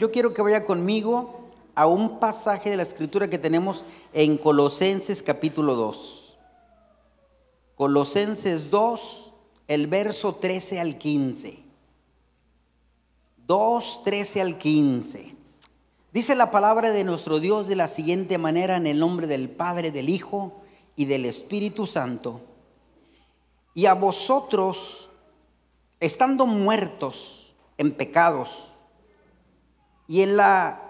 yo quiero que vaya conmigo a un pasaje de la escritura que tenemos en Colosenses capítulo 2. Colosenses 2, el verso 13 al 15. 2, 13 al 15. Dice la palabra de nuestro Dios de la siguiente manera en el nombre del Padre, del Hijo y del Espíritu Santo. Y a vosotros, estando muertos en pecados y en la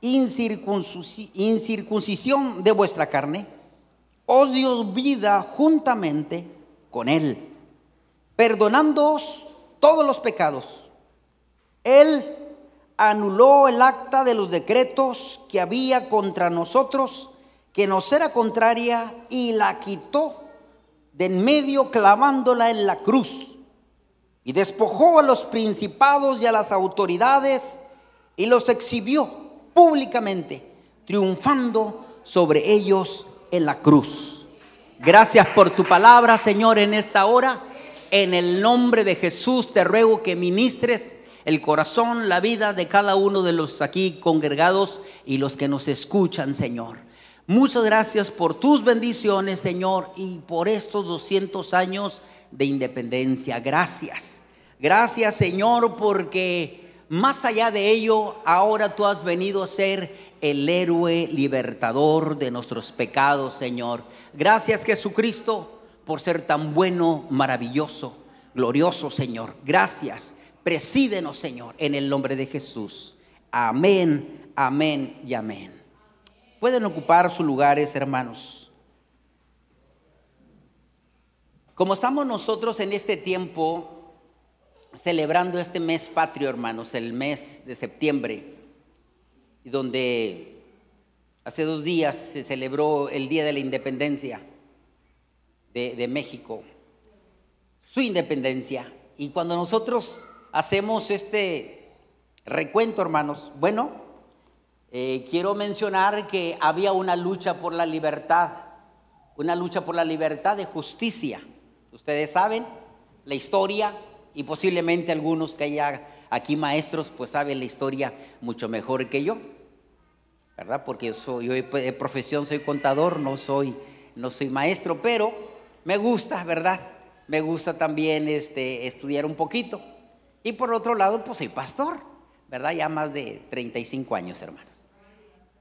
incircuncisión de vuestra carne, os dio vida juntamente con Él, perdonándoos todos los pecados. Él anuló el acta de los decretos que había contra nosotros, que nos era contraria, y la quitó de en medio clavándola en la cruz. Y despojó a los principados y a las autoridades y los exhibió públicamente, triunfando sobre ellos en la cruz. Gracias por tu palabra, Señor, en esta hora. En el nombre de Jesús te ruego que ministres el corazón, la vida de cada uno de los aquí congregados y los que nos escuchan, Señor. Muchas gracias por tus bendiciones, Señor, y por estos 200 años de independencia. Gracias. Gracias, Señor, porque más allá de ello, ahora tú has venido a ser el héroe libertador de nuestros pecados, Señor. Gracias, Jesucristo, por ser tan bueno, maravilloso, glorioso, Señor. Gracias. Presídenos, Señor, en el nombre de Jesús. Amén, amén y amén. Pueden ocupar sus lugares, hermanos. Como estamos nosotros en este tiempo celebrando este mes patrio, hermanos, el mes de septiembre, donde hace dos días se celebró el Día de la Independencia de, de México, su independencia. Y cuando nosotros hacemos este recuento, hermanos, bueno, eh, quiero mencionar que había una lucha por la libertad, una lucha por la libertad de justicia. Ustedes saben la historia y posiblemente algunos que haya aquí maestros pues saben la historia mucho mejor que yo, ¿verdad? Porque soy, yo de profesión soy contador, no soy, no soy maestro, pero me gusta, ¿verdad? Me gusta también este, estudiar un poquito. Y por otro lado, pues soy pastor. ¿verdad? Ya más de 35 años, hermanos.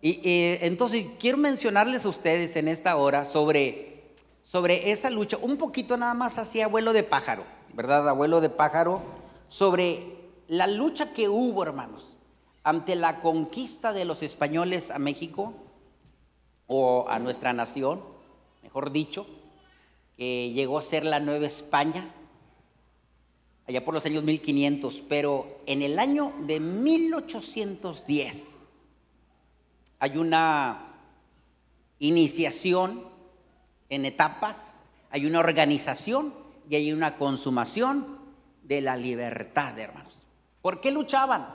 Y entonces quiero mencionarles a ustedes en esta hora sobre, sobre esa lucha, un poquito nada más hacia abuelo de pájaro, ¿verdad? Abuelo de pájaro, sobre la lucha que hubo, hermanos, ante la conquista de los españoles a México o a nuestra nación, mejor dicho, que llegó a ser la Nueva España, allá por los años 1500, pero en el año de 1810 hay una iniciación en etapas, hay una organización y hay una consumación de la libertad, hermanos. ¿Por qué luchaban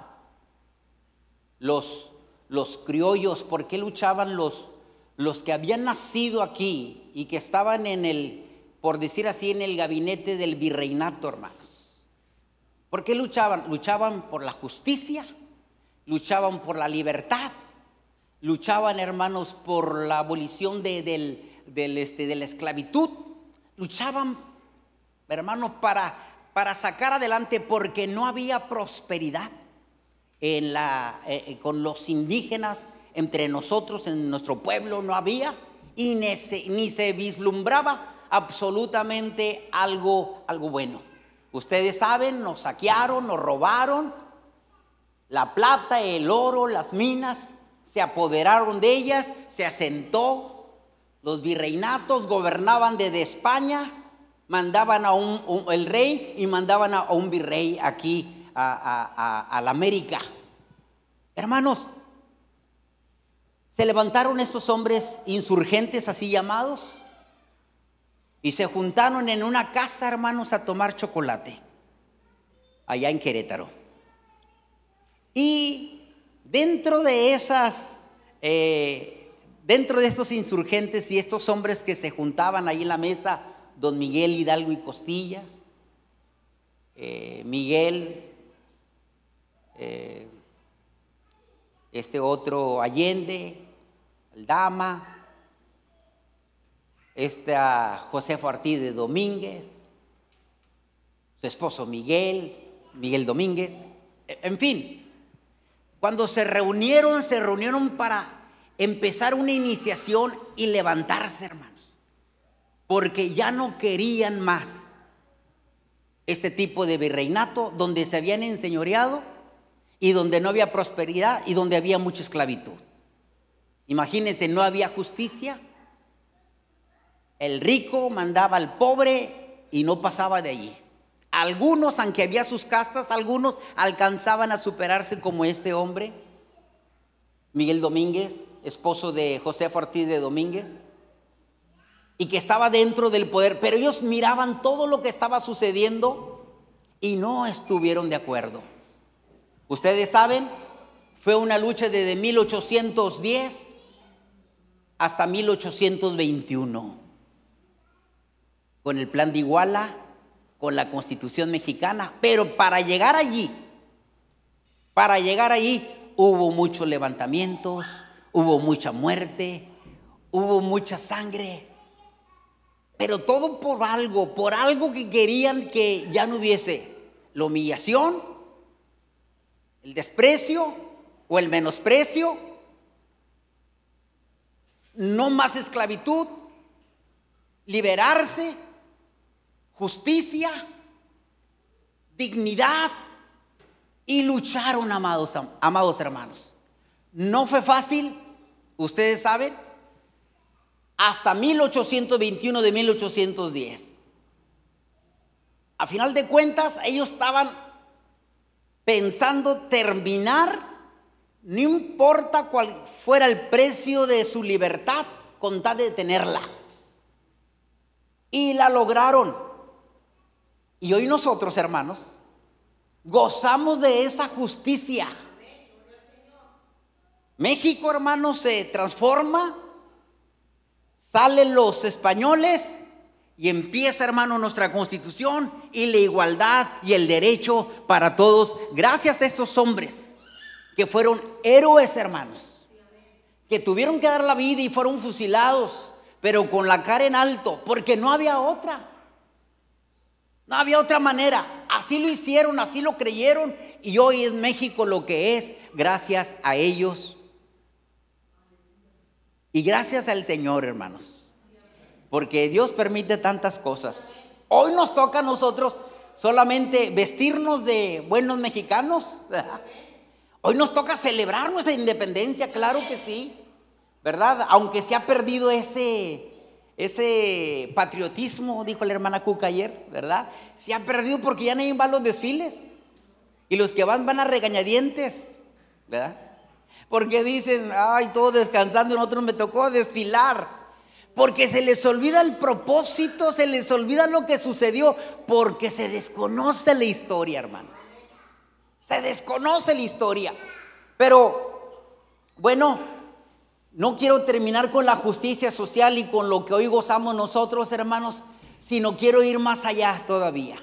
los, los criollos? ¿Por qué luchaban los, los que habían nacido aquí y que estaban en el, por decir así, en el gabinete del virreinato, hermanos? ¿Por qué luchaban? Luchaban por la justicia, luchaban por la libertad, luchaban, hermanos, por la abolición de, este, de la esclavitud, luchaban, hermanos, para, para sacar adelante porque no había prosperidad en la, eh, eh, con los indígenas, entre nosotros, en nuestro pueblo, no había. Y ni se, ni se vislumbraba absolutamente algo, algo bueno. Ustedes saben, nos saquearon, nos robaron. La plata, el oro, las minas, se apoderaron de ellas, se asentó, los virreinatos gobernaban desde España, mandaban a un, el rey y mandaban a, un virrey aquí a, a la América. Hermanos, se levantaron estos hombres insurgentes así llamados y se juntaron en una casa, hermanos, a tomar chocolate, allá en Querétaro. Y dentro de esas, eh, dentro de estos insurgentes y estos hombres que se juntaban ahí en la mesa, don Miguel Hidalgo y Costilla, eh, Miguel, eh, este otro Allende, el Dama, este José Ortiz de Domínguez, su esposo Miguel, Miguel Domínguez, en fin, cuando se reunieron, se reunieron para empezar una iniciación y levantarse, hermanos, porque ya no querían más este tipo de virreinato donde se habían enseñoreado y donde no había prosperidad y donde había mucha esclavitud. Imagínense, no había justicia. El rico mandaba al pobre y no pasaba de allí. Algunos, aunque había sus castas, algunos alcanzaban a superarse como este hombre, Miguel Domínguez, esposo de José Ortiz de Domínguez, y que estaba dentro del poder, pero ellos miraban todo lo que estaba sucediendo y no estuvieron de acuerdo. Ustedes saben, fue una lucha desde 1810 hasta 1821, con el plan de Iguala, con la constitución mexicana, pero para llegar allí, para llegar allí hubo muchos levantamientos, hubo mucha muerte, hubo mucha sangre, pero todo por algo, por algo que querían que ya no hubiese la humillación, el desprecio o el menosprecio, no más esclavitud, liberarse, justicia, dignidad y lucharon, amados, amados hermanos. No fue fácil, ustedes saben, hasta 1821 de 1810. A final de cuentas, ellos estaban pensando terminar, no importa cuál fuera el precio de su libertad, con tal de tenerla. Y la lograron. Y hoy nosotros, hermanos, gozamos de esa justicia. México, hermanos, se transforma, salen los españoles y empieza, hermano, nuestra constitución y la igualdad y el derecho para todos, gracias a estos hombres que fueron héroes, hermanos, que tuvieron que dar la vida y fueron fusilados, pero con la cara en alto, porque no había otra. No había otra manera. Así lo hicieron, así lo creyeron y hoy es México lo que es gracias a ellos. Y gracias al Señor, hermanos. Porque Dios permite tantas cosas. Hoy nos toca a nosotros solamente vestirnos de buenos mexicanos. Hoy nos toca celebrar nuestra independencia, claro que sí. ¿Verdad? Aunque se ha perdido ese ese patriotismo, dijo la hermana Cuca ayer, ¿verdad? Se ha perdido porque ya nadie va a los desfiles. Y los que van van a regañadientes, ¿verdad? Porque dicen, ay, todo descansando, en otros me tocó desfilar. Porque se les olvida el propósito, se les olvida lo que sucedió, porque se desconoce la historia, hermanos. Se desconoce la historia. Pero, bueno, no quiero terminar con la justicia social y con lo que hoy gozamos nosotros, hermanos, sino quiero ir más allá todavía.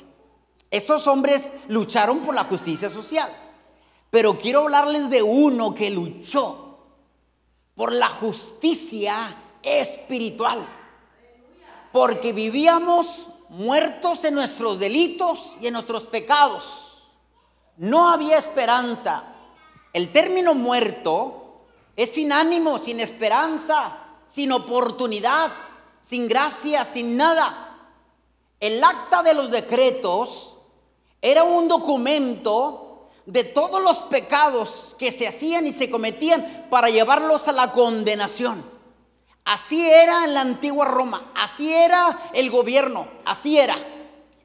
Estos hombres lucharon por la justicia social, pero quiero hablarles de uno que luchó por la justicia espiritual, porque vivíamos muertos en nuestros delitos y en nuestros pecados. No había esperanza. El término muerto es sin ánimo, sin esperanza, sin oportunidad, sin gracia, sin nada. El acta de los decretos era un documento de todos los pecados que se hacían y se cometían para llevarlos a la condenación. Así era en la antigua Roma, así era el gobierno, así era.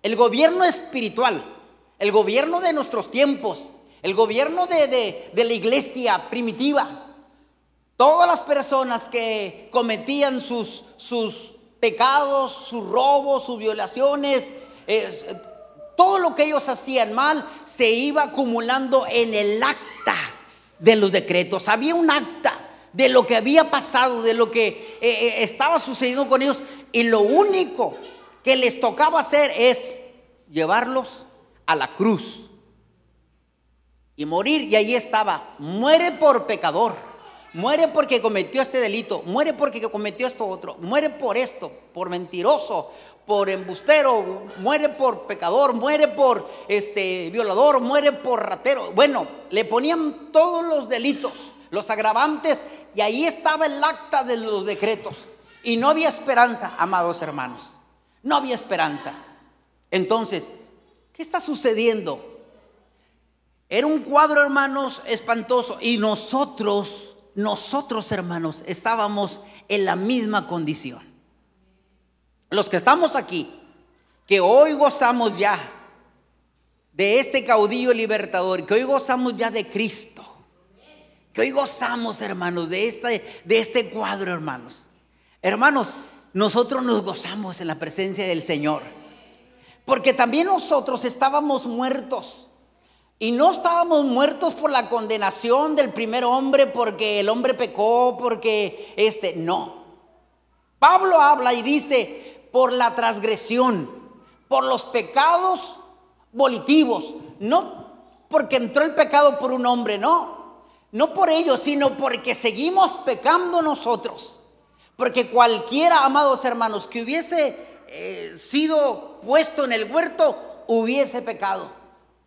El gobierno espiritual, el gobierno de nuestros tiempos, el gobierno de, de la iglesia primitiva. Todas las personas que cometían sus, sus pecados, sus robos, sus violaciones, todo lo que ellos hacían mal se iba acumulando en el acta de los decretos. Había un acta de lo que había pasado, de lo que eh, eh, estaba sucediendo con ellos. Y lo único que les tocaba hacer es llevarlos a la cruz. y morir. Y ahí estaba, muere por pecador, muere porque cometió este delito, muere porque cometió esto otro, muere por esto, por mentiroso, por embustero, muere por pecador, muere por este violador, muere por ratero. Bueno, le ponían todos los delitos, los agravantes, y ahí estaba el acta de los decretos. Y no había esperanza, amados hermanos. No había esperanza. Entonces, ¿qué está sucediendo? Era un cuadro, hermanos, espantoso. Y nosotros, nosotros, hermanos, estábamos en la misma condición. Los que estamos aquí, que hoy gozamos ya de este caudillo libertador, que hoy gozamos ya de Cristo, que hoy gozamos, hermanos, de este, de este cuadro, hermanos. Hermanos, nosotros nos gozamos en la presencia del Señor, porque también nosotros estábamos muertos y no estábamos muertos por la condenación del primer hombre porque el hombre pecó, porque este, no. Pablo habla y dice, por la transgresión, por los pecados volitivos, no porque entró el pecado por un hombre, no. No por ello, sino porque seguimos pecando nosotros. Porque cualquiera, amados hermanos, que hubiese eh, sido puesto en el huerto, hubiese pecado.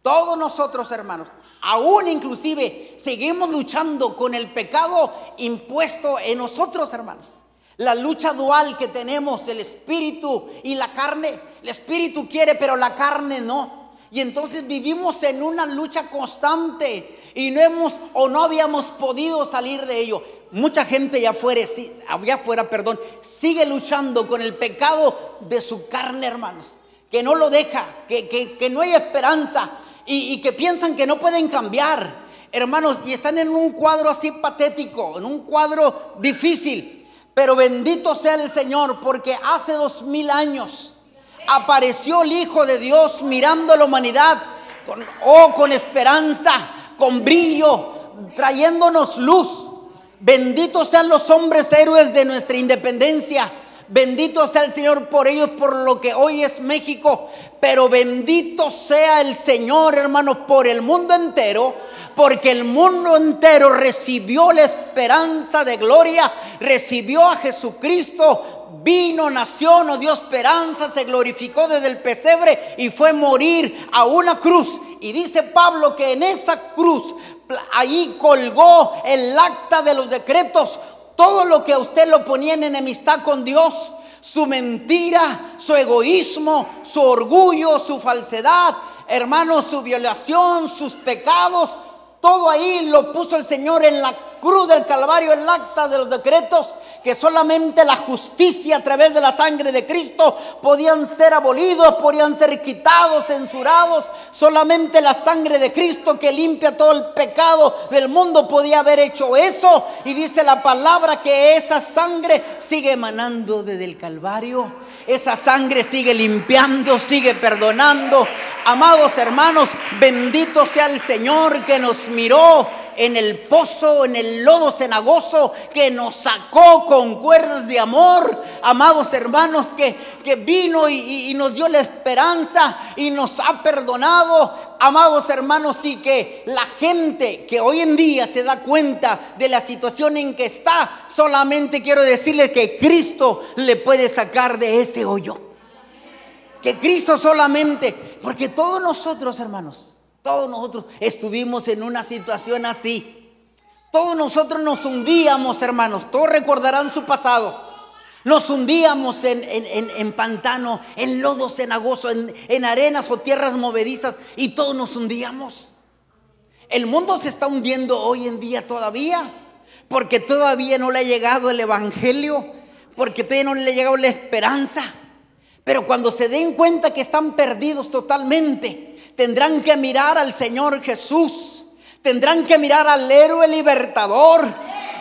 Todos nosotros, hermanos, aún inclusive seguimos luchando con el pecado impuesto en nosotros, hermanos. La lucha dual que tenemos, el espíritu y la carne. El espíritu quiere, pero la carne no. Y entonces vivimos en una lucha constante y no hemos o no habíamos podido salir de ello. Mucha gente ya fuera, allá afuera, perdón, sigue luchando con el pecado de su carne, hermanos. Que no lo deja, que, que no hay esperanza, y, que piensan que no pueden cambiar, hermanos, y están en un cuadro así patético, en un cuadro difícil. Pero bendito sea el Señor, porque hace dos mil años apareció el Hijo de Dios mirando a la humanidad, con, oh, con esperanza, con brillo, trayéndonos luz. Benditos sean los hombres héroes de nuestra independencia Bendito sea el Señor por ellos, por lo que hoy es México. Pero bendito sea el Señor, hermanos, por el mundo entero. Porque el mundo entero recibió la esperanza de gloria, recibió a Jesucristo, vino, nació, nos dio esperanza, se glorificó desde el pesebre y fue morir a una cruz. Y dice Pablo que en esa cruz, ahí colgó el acta de los decretos todo lo que a usted lo ponía en enemistad con Dios, su mentira, su egoísmo, su orgullo, su falsedad, hermanos, su violación, sus pecados, todo ahí lo puso el Señor en la cruz del Calvario, el acta de los decretos, que solamente la justicia a través de la sangre de Cristo podían ser abolidos, podían ser quitados, censurados. Solamente la sangre de Cristo que limpia todo el pecado del mundo podía haber hecho eso. Y dice la palabra que esa sangre sigue emanando desde el Calvario. Esa sangre sigue limpiando, sigue perdonando. Amados hermanos, bendito sea el Señor que nos miró en el pozo, en el lodo cenagoso, que nos sacó con cuerdas de amor, amados hermanos, que, que vino y, nos dio la esperanza y nos ha perdonado. Amados hermanos, y que la gente que hoy en día se da cuenta de la situación en que está, solamente quiero decirles que Cristo le puede sacar de ese hoyo. Que Cristo solamente, porque todos nosotros, hermanos, todos nosotros estuvimos en una situación así. Todos nosotros nos hundíamos, hermanos. Todos recordarán su pasado. Nos hundíamos en, en, pantano, en lodo cenagoso, en, en arenas o tierras movedizas y todos nos hundíamos. El mundo se está hundiendo hoy en día todavía, porque todavía no le ha llegado el Evangelio, porque todavía no le ha llegado la esperanza. Pero cuando se den cuenta que están perdidos totalmente, tendrán que mirar al Señor Jesús, tendrán que mirar al héroe libertador,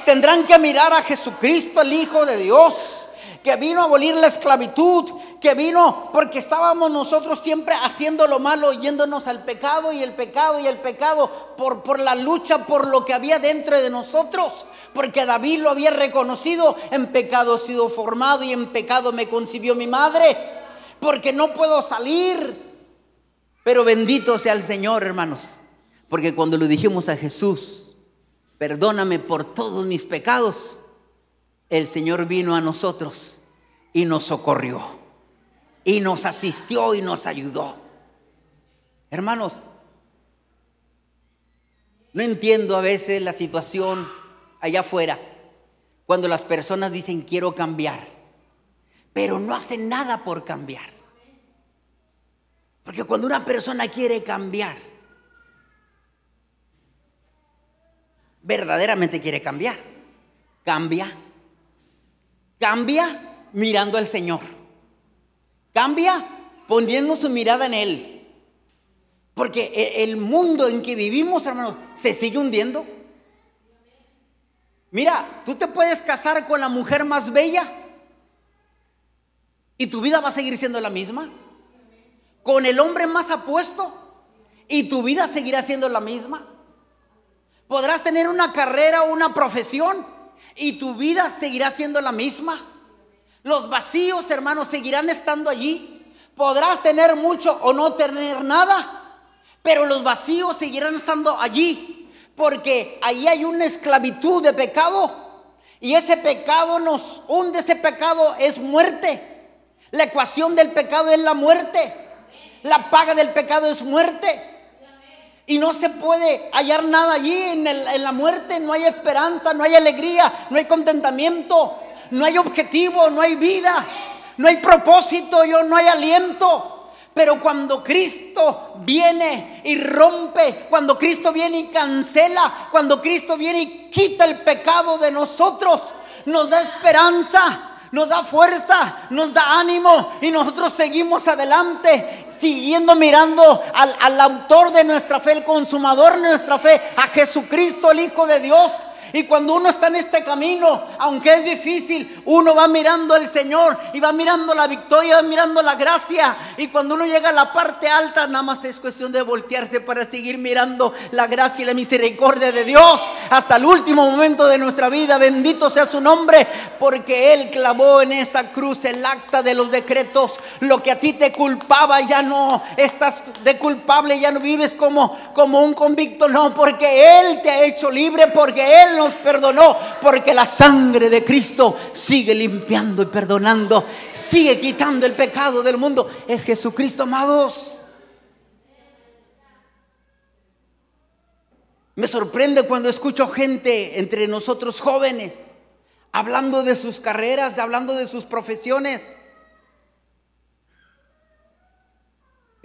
tendrán que mirar a Jesucristo, el Hijo de Dios, que vino a abolir la esclavitud, que vino porque estábamos nosotros siempre haciendo lo malo, yéndonos al pecado y el pecado y el pecado por, por la lucha por lo que había dentro de nosotros, porque David lo había reconocido, en pecado he sido formado y en pecado me concibió mi madre, porque no puedo salir pero bendito sea el Señor, hermanos. Porque cuando le dijimos a Jesús, perdóname por todos mis pecados, el Señor vino a nosotros y nos socorrió, y nos asistió y nos ayudó. Hermanos, no entiendo a veces la situación allá afuera, cuando las personas dicen quiero cambiar, pero no hacen nada por cambiar. Porque cuando una persona quiere cambiar, verdaderamente quiere cambiar, cambia, cambia mirando al Señor, cambia poniendo su mirada en Él. Porque e, el mundo en que vivimos, hermanos, se sigue hundiendo. Mira, tú te puedes casar con la mujer más bella y tu vida va a seguir siendo la misma. Con el hombre más apuesto y tu vida seguirá siendo la misma. Podrás tener una carrera o una profesión y tu vida seguirá siendo la misma. Los vacíos, hermanos, seguirán estando allí. Podrás tener mucho o no tener nada, pero los vacíos seguirán estando allí. Porque ahí hay una esclavitud de pecado. Y ese pecado nos hunde, ese pecado es muerte. La ecuación del pecado es la muerte. La paga del pecado es muerte. Y no se puede hallar nada allí en, la muerte. No hay esperanza, no hay alegría, no hay contentamiento, no hay objetivo, no hay vida, no hay propósito, no hay aliento. Pero cuando Cristo viene y rompe, cuando Cristo viene y cancela, cuando Cristo viene y quita el pecado de nosotros, nos da esperanza, nos da fuerza, nos da ánimo y nosotros seguimos adelante, siguiendo mirando al, al, autor de nuestra fe, el consumador de nuestra fe, a Jesucristo, el Hijo de Dios. Y cuando uno está en este camino, aunque es difícil, uno va mirando al Señor y va mirando la victoria, va mirando la gracia. Y cuando uno llega a la parte alta, nada más es cuestión de voltearse para seguir mirando la gracia y la misericordia de Dios hasta el último momento de nuestra vida. Bendito sea su nombre, porque Él clavó en esa cruz el acta de los decretos. Lo que a ti te culpaba, ya no estás de culpable, ya no vives como, como un convicto, no, porque Él te ha hecho libre, porque Él nos perdonó, porque la sangre de Cristo sigue limpiando y perdonando, sigue quitando el pecado del mundo. Es Jesucristo, amados. Me sorprende cuando escucho gente entre nosotros jóvenes hablando de sus carreras, hablando de sus profesiones.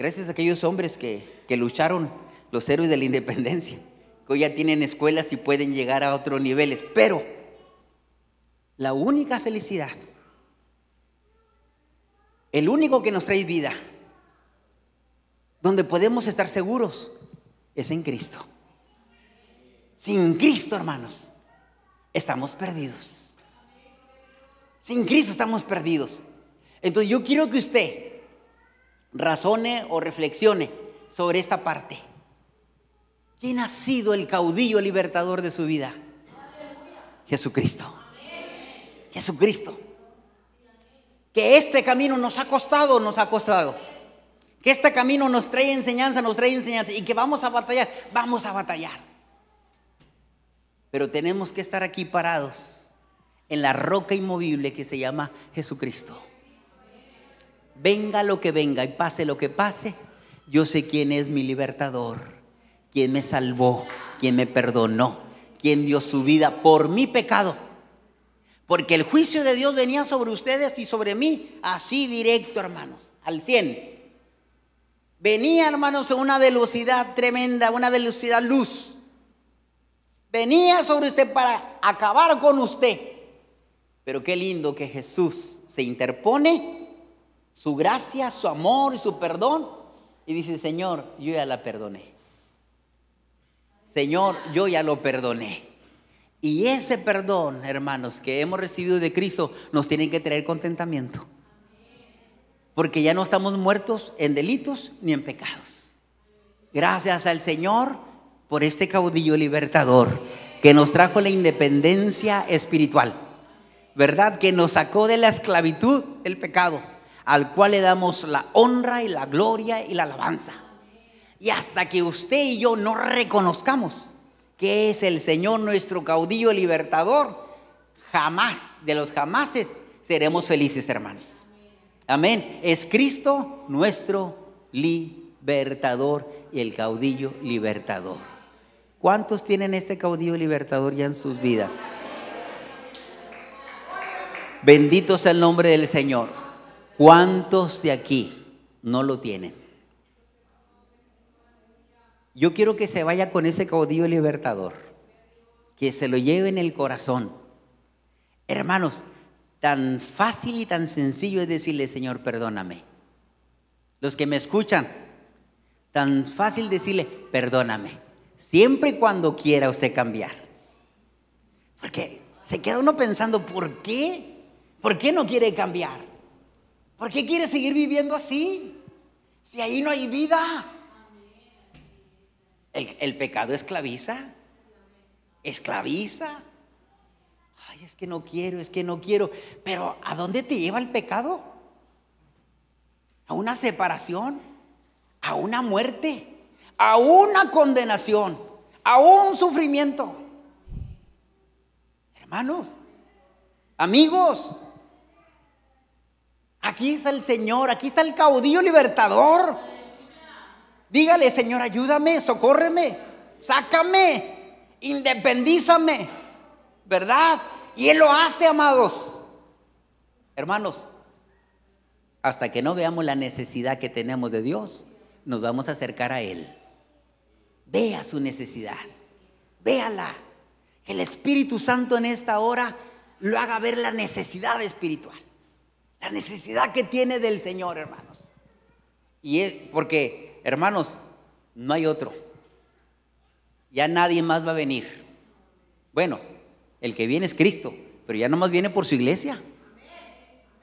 Gracias a aquellos hombres que, que lucharon, los héroes de la independencia que hoy ya tienen escuelas y pueden llegar a otros niveles. Pero la única felicidad, el único que nos trae vida, donde podemos estar seguros, es en Cristo. Sin Cristo, hermanos, estamos perdidos. Sin Cristo estamos perdidos. Entonces yo quiero que usted razone o reflexione sobre esta parte. ¿Quién ha sido el caudillo libertador de su vida? Jesucristo. Jesucristo. Que este camino nos ha costado, nos ha costado. Que este camino nos trae enseñanza, nos trae enseñanza y que vamos a batallar, vamos a batallar. Pero tenemos que estar aquí parados en la roca inmovible que se llama Jesucristo. Venga lo que venga y pase lo que pase, yo sé quién es mi libertador quien me salvó, quien me perdonó, quien dio su vida por mi pecado. Porque el juicio de Dios venía sobre ustedes y sobre mí, así directo, hermanos, al 100. Venía, hermanos, a una velocidad tremenda, una velocidad luz. Venía sobre usted para acabar con usted. Pero qué lindo que Jesús se interpone, su gracia, su amor y su perdón, y dice, Señor, yo ya la perdoné. Señor, yo ya lo perdoné. Y ese perdón, hermanos, que hemos recibido de Cristo, nos tiene que traer contentamiento. Porque ya no estamos muertos en delitos ni en pecados. Gracias al Señor por este caudillo libertador que nos trajo la independencia espiritual. ¿Verdad? Que nos sacó de la esclavitud el pecado, al cual le damos la honra y la gloria y la alabanza. Y hasta que usted y yo no reconozcamos que es el Señor nuestro caudillo libertador, jamás, de los jamases, seremos felices, hermanos. Amén. Es Cristo nuestro libertador y el caudillo libertador. ¿Cuántos tienen este caudillo libertador ya en sus vidas? Bendito sea el nombre del Señor. ¿Cuántos de aquí no lo tienen? Yo quiero que se vaya con ese caudillo libertador, que se lo lleve en el corazón. Hermanos, tan fácil y tan sencillo es decirle, Señor, perdóname. Los que me escuchan, tan fácil decirle, perdóname. Siempre y cuando quiera usted cambiar. Porque se queda uno pensando, ¿por qué? ¿Por qué no quiere cambiar? ¿Por qué quiere seguir viviendo así? Si ahí no hay vida. El, pecado esclaviza. Esclaviza. Ay, es que no quiero, es que no quiero. Pero ¿a dónde te lleva el pecado? A una separación, a una muerte, a una condenación, a un sufrimiento. Hermanos, amigos, Aquí está el Señor, aquí está el caudillo libertador. Dígale, Señor, ayúdame, socórreme, sácame, independízame, ¿verdad? Y Él lo hace, amados. Hermanos, hasta que no veamos la necesidad que tenemos de Dios, nos vamos a acercar a Él. Vea su necesidad, véala. Que el Espíritu Santo en esta hora lo haga ver la necesidad espiritual. La necesidad que tiene del Señor, hermanos. Y es porque, hermanos, no hay otro. Ya nadie más va a venir. Bueno, el que viene es Cristo, pero ya nomás viene por su iglesia.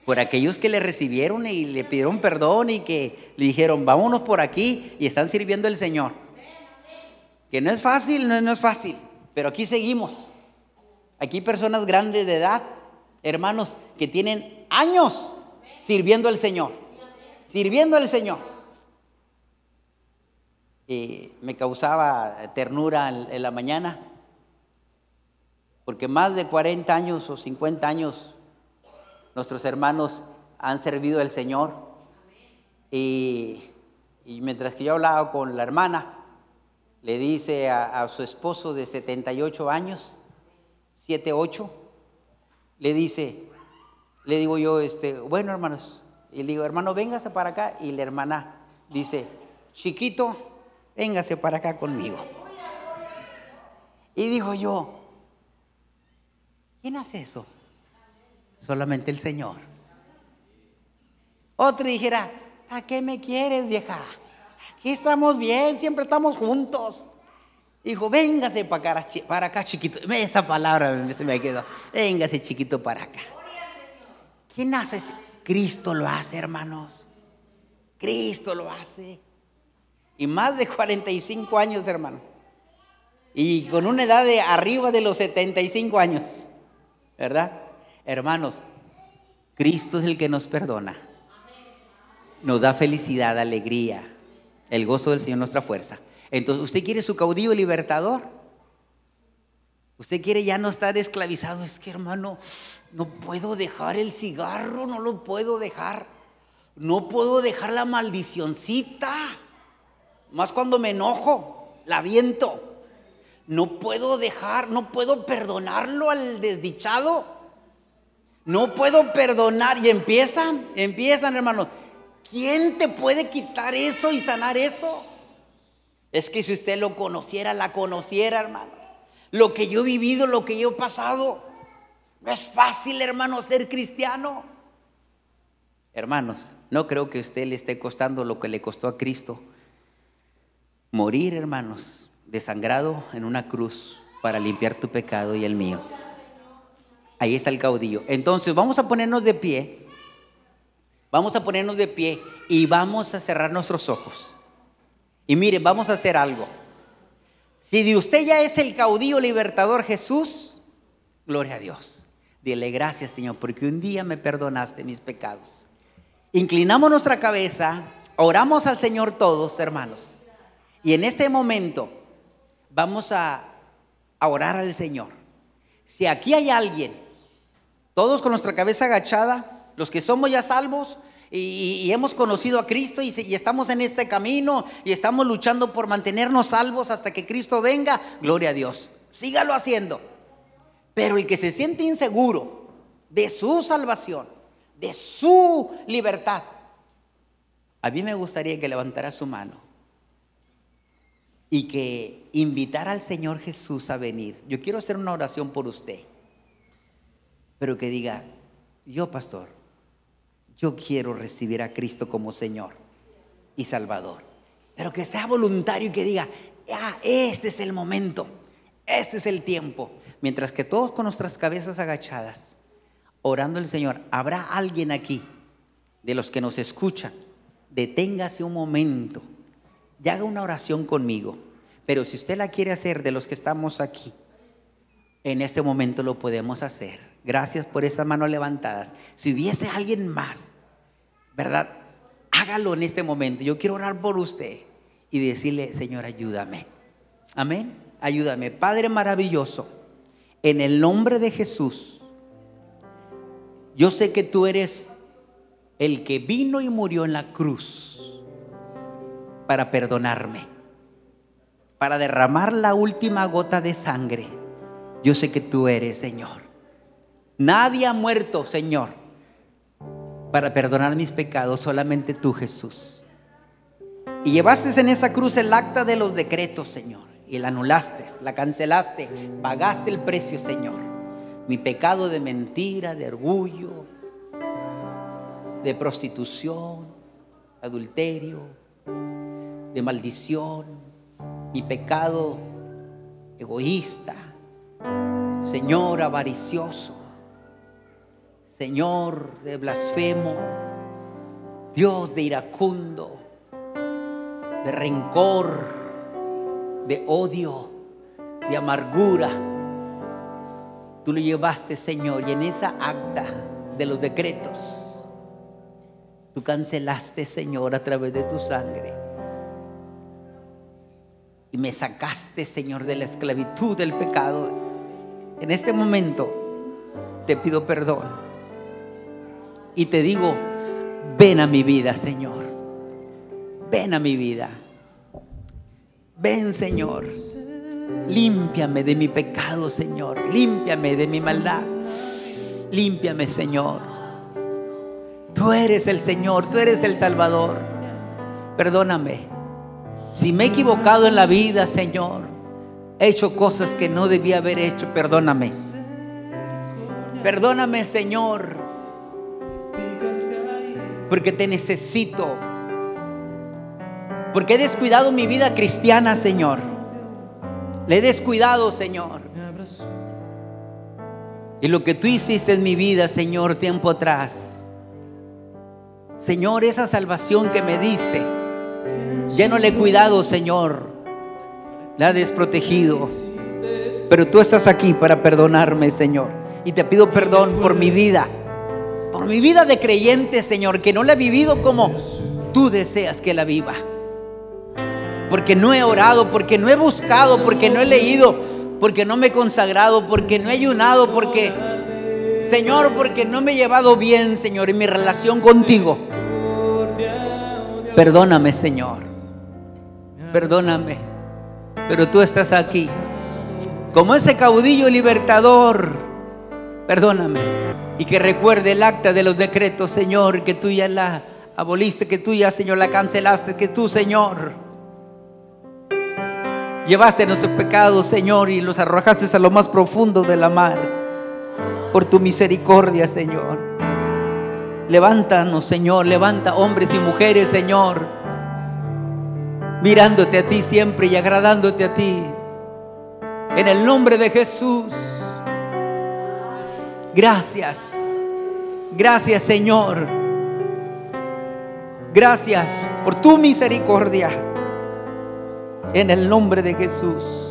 Por aquellos que le recibieron y le pidieron perdón y que le dijeron, vámonos por aquí y están sirviendo al Señor. Que no es fácil, no, no es fácil, pero aquí seguimos. Aquí personas grandes de edad, hermanos, que tienen años sirviendo al Señor. Sirviendo al Señor. Y me causaba ternura en, la mañana, porque más de 40 años o 50 años nuestros hermanos han servido al Señor. Y, mientras que yo hablaba con la hermana, le dice a, a su esposo de 78 años, 7, 8, le dice, le digo yo, este, bueno, hermanos, y le digo, hermano, véngase para acá. Y la hermana dice, chiquito, véngase para acá conmigo. Y digo yo, ¿quién hace eso? Solamente el Señor. Otro dijera, ¿a qué me quieres, vieja? Aquí estamos bien, siempre estamos juntos. Dijo, véngase para acá, para acá chiquito. Esa palabra se me quedó. Véngase, chiquito, para acá. ¿Quién hace? Cristo lo hace, hermanos. Cristo lo hace. Y más de 45 años, hermano. Y con una edad de arriba de los 75 años. ¿Verdad? Hermanos, Cristo es el que nos perdona. Nos da felicidad, alegría. El gozo del Señor nuestra fuerza. Entonces, ¿usted quiere su caudillo libertador? Usted quiere ya no estar esclavizado. Es que hermano, no puedo dejar el cigarro, no lo puedo dejar. No puedo dejar la maldicioncita. Más cuando me enojo, la viento. No puedo dejar, no puedo perdonarlo al desdichado. No puedo perdonar. Y empiezan, empiezan, hermano. ¿Quién te puede quitar eso y sanar eso? Es que si usted lo conociera, la conociera, hermano lo que yo he vivido, lo que yo he pasado. No es fácil, hermano, ser cristiano. Hermanos, no creo que a usted le esté costando lo que le costó a Cristo. Morir, hermanos, desangrado en una cruz para limpiar tu pecado y el mío. Ahí está el caudillo. Entonces, vamos a ponernos de pie. Vamos a ponernos de pie y vamos a cerrar nuestros ojos. Y miren, vamos a hacer algo. Si de usted ya es el caudillo libertador Jesús, gloria a Dios. Dile gracias Señor, porque un día me perdonaste mis pecados. Inclinamos nuestra cabeza, oramos al Señor todos, hermanos. Y en este momento vamos a, orar al Señor. Si aquí hay alguien, todos con nuestra cabeza agachada, los que somos ya salvos, y, hemos conocido a Cristo y, estamos en este camino y estamos luchando por mantenernos salvos hasta que Cristo venga, gloria a Dios. Sígalo haciendo. Pero el que se siente inseguro de su salvación, de su libertad, a mí me gustaría que levantara su mano y que invitara al Señor Jesús a venir. Yo quiero hacer una oración por usted, pero que diga, yo pastor, yo quiero recibir a Cristo como Señor y Salvador. Pero que sea voluntario y que diga, ah, este es el momento, este es el tiempo. Mientras que todos con nuestras cabezas agachadas, orando al Señor, habrá alguien aquí de los que nos escuchan. Deténgase un momento y haga una oración conmigo. Pero si usted la quiere hacer de los que estamos aquí, en este momento lo podemos hacer. Gracias por esas manos levantadas. Si hubiese alguien más, ¿verdad? Hágalo en este momento. Yo quiero orar por usted y decirle, Señor, ayúdame. Amén. Ayúdame. Padre maravilloso, en el nombre de Jesús, yo sé que tú eres el que vino y murió en la cruz para perdonarme, para derramar la última gota de sangre. Yo sé que tú eres, Señor. Nadie ha muerto, Señor, para perdonar mis pecados, solamente tú, Jesús. Y llevaste en esa cruz el acta de los decretos, Señor, y la anulaste, la cancelaste, pagaste el precio, Señor. Mi pecado de mentira, de orgullo, de prostitución, adulterio, de maldición, mi pecado egoísta, Señor avaricioso, Señor de blasfemo, Dios de iracundo, de rencor, de odio, de amargura. Tú lo llevaste, Señor, y en esa acta de los decretos, tú cancelaste, Señor, a través de tu sangre. Y me sacaste, Señor, de la esclavitud del pecado. En este momento te pido perdón y te digo, ven a mi vida, Señor. Ven a mi vida. Ven, Señor. Límpiame de mi pecado, Señor. Límpiame de mi maldad. Límpiame, Señor. Tú eres el Señor, tú eres el Salvador. Perdóname. Si me he equivocado en la vida, Señor, he hecho cosas que no debía haber hecho, perdóname. Perdóname, Señor porque te necesito. Porque he descuidado mi vida cristiana, Señor. Le he descuidado, Señor. Y lo que tú hiciste en mi vida, Señor, tiempo atrás. Señor, esa salvación que me diste, ya no le he cuidado, Señor. La he desprotegido. Pero tú estás aquí para perdonarme, Señor. Y te pido perdón por mi vida por mi vida de creyente, Señor, que no la he vivido como tú deseas que la viva. Porque no he orado, porque no he buscado, porque no he leído, porque no me he consagrado, porque no he ayunado, porque, Señor, porque no me he llevado bien, Señor, en mi relación contigo. Perdóname, Señor. Perdóname. Pero tú estás aquí. Como ese caudillo libertador. Perdóname y que recuerde el acta de los decretos, Señor, que tú ya la aboliste, que tú ya, Señor, la cancelaste, que tú, Señor, llevaste nuestros pecados, Señor, y los arrojaste a lo más profundo de la mar, por tu misericordia, Señor. Levántanos, Señor, levanta hombres y mujeres, Señor, mirándote a ti siempre y agradándote a ti. En el nombre de Jesús. Gracias. Gracias Señor. Gracias por tu misericordia. En el nombre de Jesús.